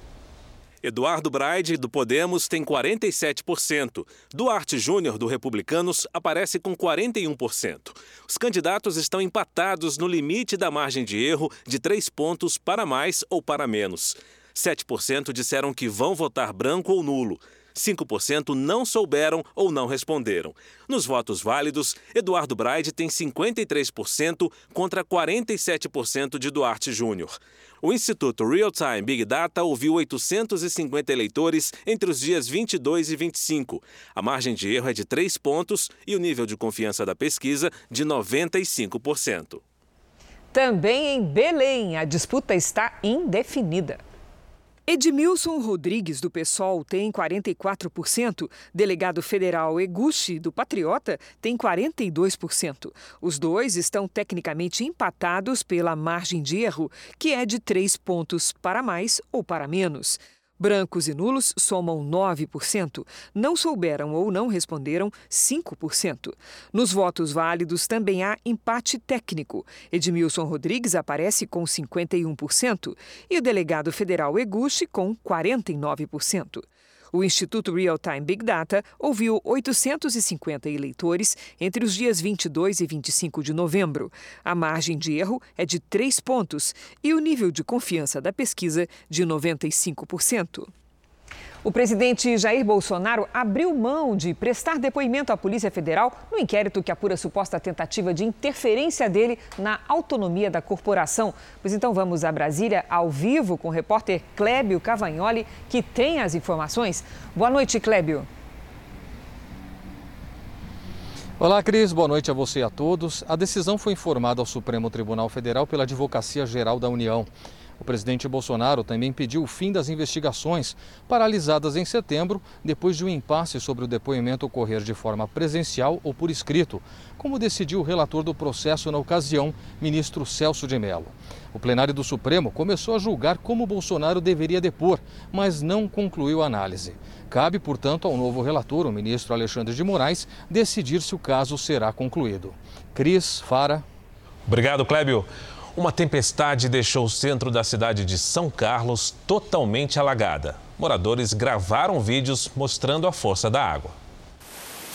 Eduardo Braide, do Podemos, tem 47%. Duarte Júnior, do Republicanos, aparece com 41%. Os candidatos estão empatados no limite da margem de erro de três pontos para mais ou para menos. 7% disseram que vão votar branco ou nulo. 5% não souberam ou não responderam. Nos votos válidos, Eduardo Braide tem 53% contra 47% de Duarte Júnior. O Instituto Real Time Big Data ouviu 850 eleitores entre os dias 22 e 25. A margem de erro é de 3 pontos e o nível de confiança da pesquisa de 95%. Também em Belém, a disputa está indefinida. Edmilson Rodrigues, do PSOL, tem 44%. Delegado federal Eguchi, do Patriota, tem 42%. Os dois estão tecnicamente empatados pela margem de erro, que é de três pontos para mais ou para menos. Brancos e nulos somam 9%, não souberam ou não responderam 5%. Nos votos válidos também há empate técnico. Edmilson Rodrigues aparece com 51% e o delegado federal Eguchi com 49%. O Instituto Real Time Big Data ouviu 850 eleitores entre os dias 22 e 25 de novembro. A margem de erro é de 3 pontos e o nível de confiança da pesquisa de 95%. O presidente Jair Bolsonaro abriu mão de prestar depoimento à Polícia Federal no inquérito que apura suposta tentativa de interferência dele na autonomia da corporação. Pois então vamos a Brasília ao vivo com o repórter Clébio Cavagnoli, que tem as informações. Boa noite, Clébio. Olá, Cris. Boa noite a você e a todos. A decisão foi informada ao Supremo Tribunal Federal pela Advocacia Geral da União. O presidente Bolsonaro também pediu o fim das investigações, paralisadas em setembro, depois de um impasse sobre o depoimento ocorrer de forma presencial ou por escrito, como decidiu o relator do processo na ocasião, ministro Celso de Mello. O plenário do Supremo começou a julgar como Bolsonaro deveria depor, mas não concluiu a análise. Cabe, portanto, ao novo relator, o ministro Alexandre de Moraes, decidir se o caso será concluído. Cris, Fara. Obrigado, Clébio. Uma tempestade deixou o centro da cidade de São Carlos totalmente alagada. Moradores gravaram vídeos mostrando a força da água.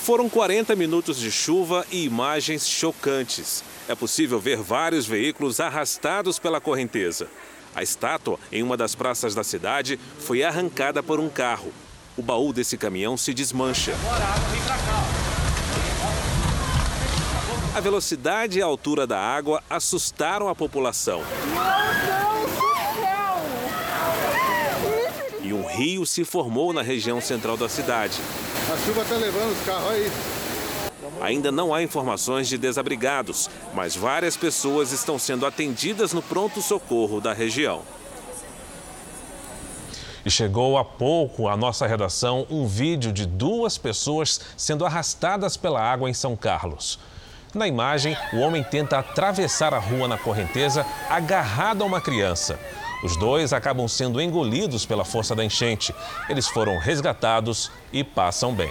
Foram 40 minutos de chuva e imagens chocantes. É possível ver vários veículos arrastados pela correnteza. A estátua, em uma das praças da cidade, foi arrancada por um carro. O baú desse caminhão se desmancha. A velocidade e a altura da água assustaram a população. E um rio se formou na região central da cidade. A chuva está levando os carros aí. Ainda não há informações de desabrigados, mas várias pessoas estão sendo atendidas no pronto-socorro da região. E chegou há pouco à nossa redação um vídeo de duas pessoas sendo arrastadas pela água em São Carlos. Na imagem, o homem tenta atravessar a rua na correnteza agarrado a uma criança. Os dois acabam sendo engolidos pela força da enchente. Eles foram resgatados e passam bem.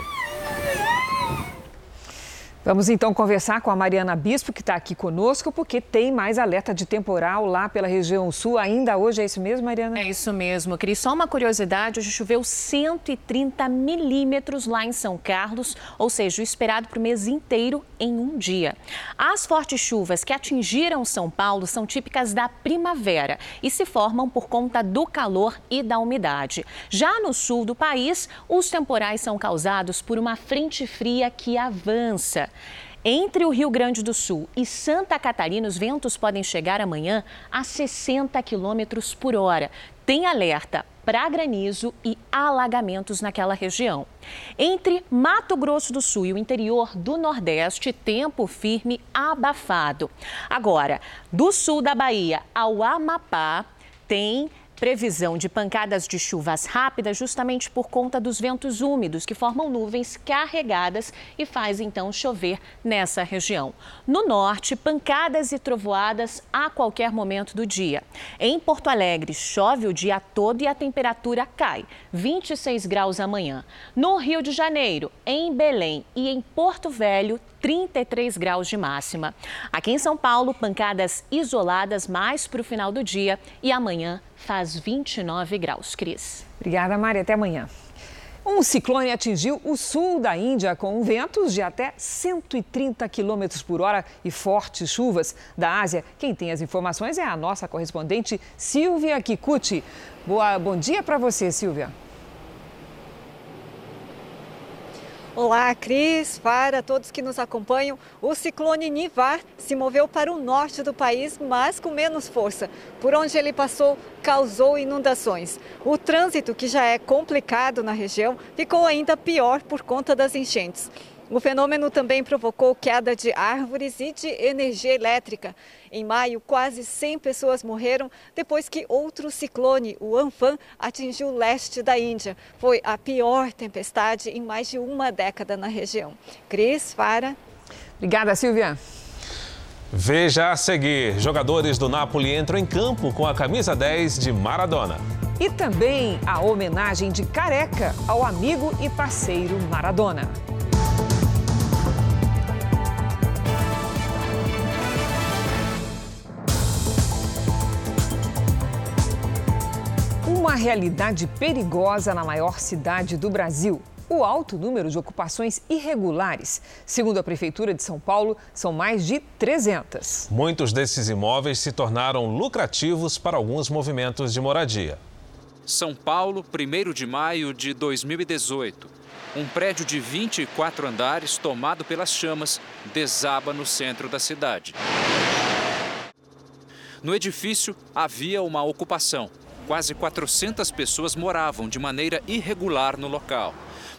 Vamos então conversar com a Mariana Bispo, que está aqui conosco, porque tem mais alerta de temporal lá pela região sul. Ainda hoje é isso mesmo, Mariana? É isso mesmo, Cris. Só uma curiosidade: hoje choveu 130 milímetros lá em São Carlos, ou seja, o esperado para o mês inteiro em um dia. As fortes chuvas que atingiram São Paulo são típicas da primavera e se formam por conta do calor e da umidade. Já no sul do país, os temporais são causados por uma frente fria que avança. Entre o Rio Grande do Sul e Santa Catarina, os ventos podem chegar amanhã a 60 quilômetros por hora. Tem alerta para granizo e alagamentos naquela região. Entre Mato Grosso do Sul e o interior do Nordeste, tempo firme abafado. Agora, do sul da Bahia ao Amapá, tem previsão de pancadas de chuvas rápidas justamente por conta dos ventos úmidos que formam nuvens carregadas e faz então chover nessa região. No norte, pancadas e trovoadas a qualquer momento do dia. Em Porto Alegre, chove o dia todo e a temperatura cai, 26 graus amanhã. No Rio de Janeiro, em Belém e em Porto Velho, 33 graus de máxima. Aqui em São Paulo, pancadas isoladas mais para o final do dia e amanhã faz 29 graus. Cris. Obrigada, Maria. Até amanhã. Um ciclone atingiu o sul da Índia com ventos de até 130 km por hora e fortes chuvas. Da Ásia, quem tem as informações é a nossa correspondente Silvia Kikuchi. Boa, bom dia para você, Silvia. Olá, Cris, para todos que nos acompanham. O ciclone Nivar se moveu para o norte do país, mas com menos força. Por onde ele passou, causou inundações. O trânsito, que já é complicado na região, ficou ainda pior por conta das enchentes. O fenômeno também provocou queda de árvores e de energia elétrica. Em maio, quase 100 pessoas morreram depois que outro ciclone, o Amphan, atingiu o leste da Índia. Foi a pior tempestade em mais de uma década na região. Cris, para. Obrigada, Silvia. Veja a seguir: jogadores do Napoli entram em campo com a camisa 10 de Maradona. E também a homenagem de careca ao amigo e parceiro Maradona. Uma realidade perigosa na maior cidade do Brasil. O alto número de ocupações irregulares. Segundo a Prefeitura de São Paulo, são mais de 300. Muitos desses imóveis se tornaram lucrativos para alguns movimentos de moradia. São Paulo, 1 de maio de 2018. Um prédio de 24 andares, tomado pelas chamas, desaba no centro da cidade. No edifício havia uma ocupação. Quase 400 pessoas moravam de maneira irregular no local.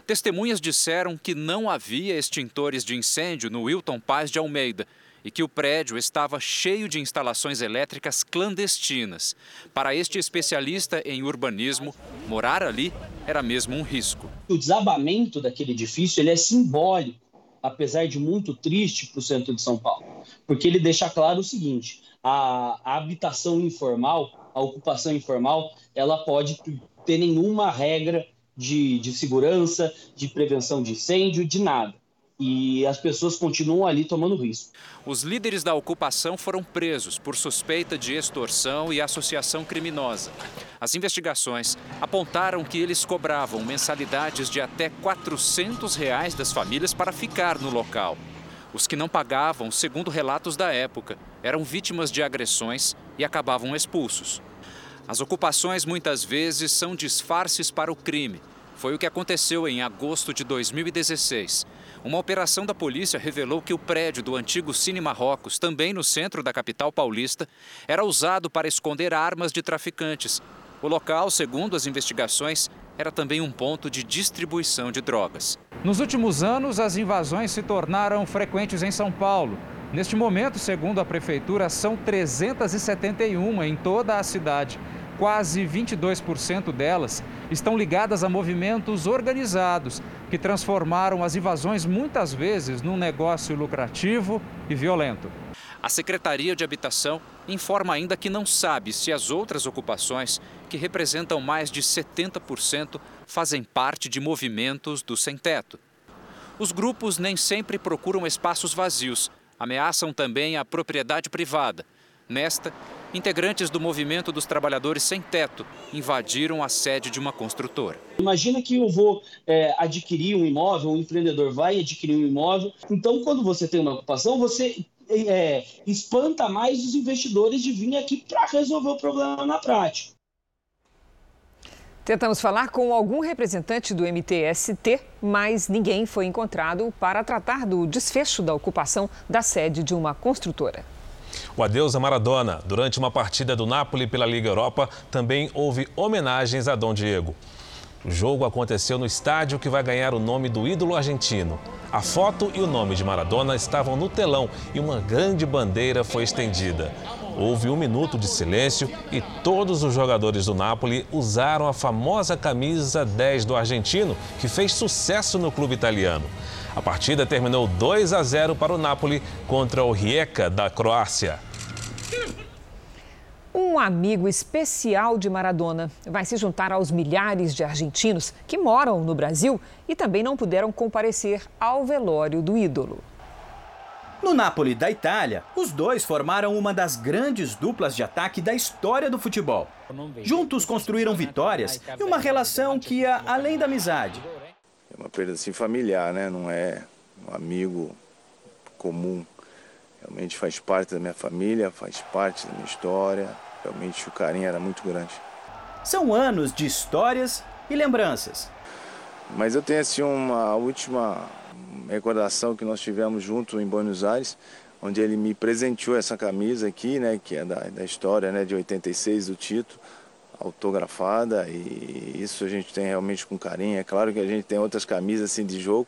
Testemunhas disseram que não havia extintores de incêndio no Wilton Paz de Almeida e que o prédio estava cheio de instalações elétricas clandestinas. Para este especialista em urbanismo, morar ali era mesmo um risco. O desabamento daquele edifício ele é simbólico, apesar de muito triste para o centro de São Paulo, porque ele deixa claro o seguinte: a, a habitação informal, a ocupação informal, ela pode ter nenhuma regra de, de segurança, de prevenção de incêndio, de nada e as pessoas continuam ali tomando risco. Os líderes da ocupação foram presos por suspeita de extorsão e associação criminosa. As investigações apontaram que eles cobravam mensalidades de até 400 reais das famílias para ficar no local. Os que não pagavam, segundo relatos da época, eram vítimas de agressões e acabavam expulsos. As ocupações muitas vezes são disfarces para o crime. Foi o que aconteceu em agosto de 2016. Uma operação da polícia revelou que o prédio do antigo Cine Marrocos, também no centro da capital paulista, era usado para esconder armas de traficantes. O local, segundo as investigações, era também um ponto de distribuição de drogas. Nos últimos anos, as invasões se tornaram frequentes em São Paulo. Neste momento, segundo a prefeitura, são 371 em toda a cidade. Quase 22% delas estão ligadas a movimentos organizados, que transformaram as invasões muitas vezes num negócio lucrativo e violento. A Secretaria de Habitação informa ainda que não sabe se as outras ocupações, que representam mais de 70%, fazem parte de movimentos do sem-teto. Os grupos nem sempre procuram espaços vazios, ameaçam também a propriedade privada. Nesta, integrantes do movimento dos trabalhadores sem teto invadiram a sede de uma construtora. Imagina que eu vou é, adquirir um imóvel, um empreendedor vai adquirir um imóvel. Então, quando você tem uma ocupação, você é, espanta mais os investidores de vir aqui para resolver o problema na prática. Tentamos falar com algum representante do MTST, mas ninguém foi encontrado para tratar do desfecho da ocupação da sede de uma construtora. O adeus a Maradona. Durante uma partida do Napoli pela Liga Europa, também houve homenagens a Dom Diego. O jogo aconteceu no estádio que vai ganhar o nome do ídolo argentino. A foto e o nome de Maradona estavam no telão e uma grande bandeira foi estendida. Houve um minuto de silêncio e todos os jogadores do Napoli usaram a famosa camisa 10 do argentino, que fez sucesso no clube italiano. A partida terminou 2 a 0 para o Napoli contra o Rijeka da Croácia. Um amigo especial de Maradona vai se juntar aos milhares de argentinos que moram no Brasil e também não puderam comparecer ao velório do ídolo. No Napoli da Itália, os dois formaram uma das grandes duplas de ataque da história do futebol. Juntos construíram vitórias e uma relação que ia além da amizade. É uma perda assim familiar, né? Não é um amigo comum. Realmente faz parte da minha família, faz parte da minha história. Realmente o carinho era muito grande. São anos de histórias e lembranças. Mas eu tenho assim uma última recordação que nós tivemos junto em Buenos Aires, onde ele me presenteou essa camisa aqui, né, que é da, da história, né, de 86 do Tito, autografada e isso a gente tem realmente com carinho. É claro que a gente tem outras camisas assim de jogo,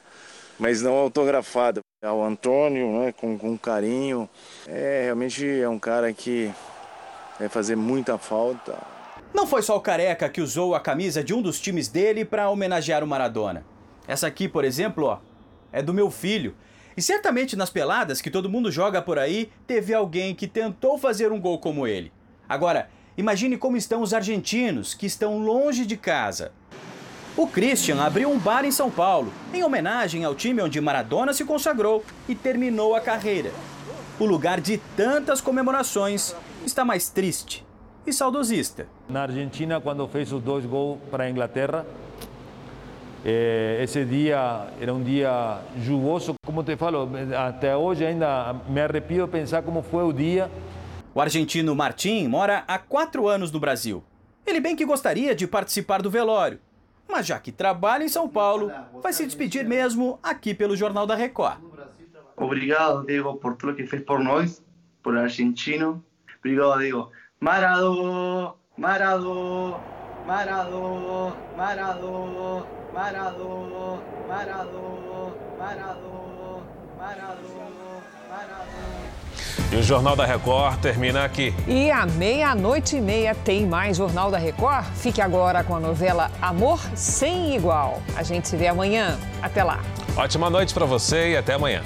mas não autografada. O Antônio, né, com, com carinho, é realmente é um cara que vai fazer muita falta. Não foi só o Careca que usou a camisa de um dos times dele para homenagear o Maradona. Essa aqui, por exemplo, ó, é do meu filho. E certamente nas peladas que todo mundo joga por aí, teve alguém que tentou fazer um gol como ele. Agora, imagine como estão os argentinos que estão longe de casa. O Christian abriu um bar em São Paulo, em homenagem ao time onde Maradona se consagrou e terminou a carreira. O lugar de tantas comemorações está mais triste e saudosista. Na Argentina, quando fez os dois gols para a Inglaterra, esse dia era um dia chuvoso. Como te falo, até hoje ainda me arrepio de pensar como foi o dia. O argentino Martim mora há quatro anos no Brasil. Ele bem que gostaria de participar do velório, mas já que trabalha em São Paulo, vai se despedir mesmo aqui pelo Jornal da Record. Obrigado, Diego, por tudo que fez por nós, por argentino. Obrigado, Diego. Marado, Marado, Marado, Marado, Marado, Marado, Marado, Marado, Marado. E o Jornal da Record termina aqui. E à meia-noite e meia tem mais Jornal da Record. Fique agora com a novela Amor Sem Igual. A gente se vê amanhã. Até lá. Ótima noite para você e até amanhã.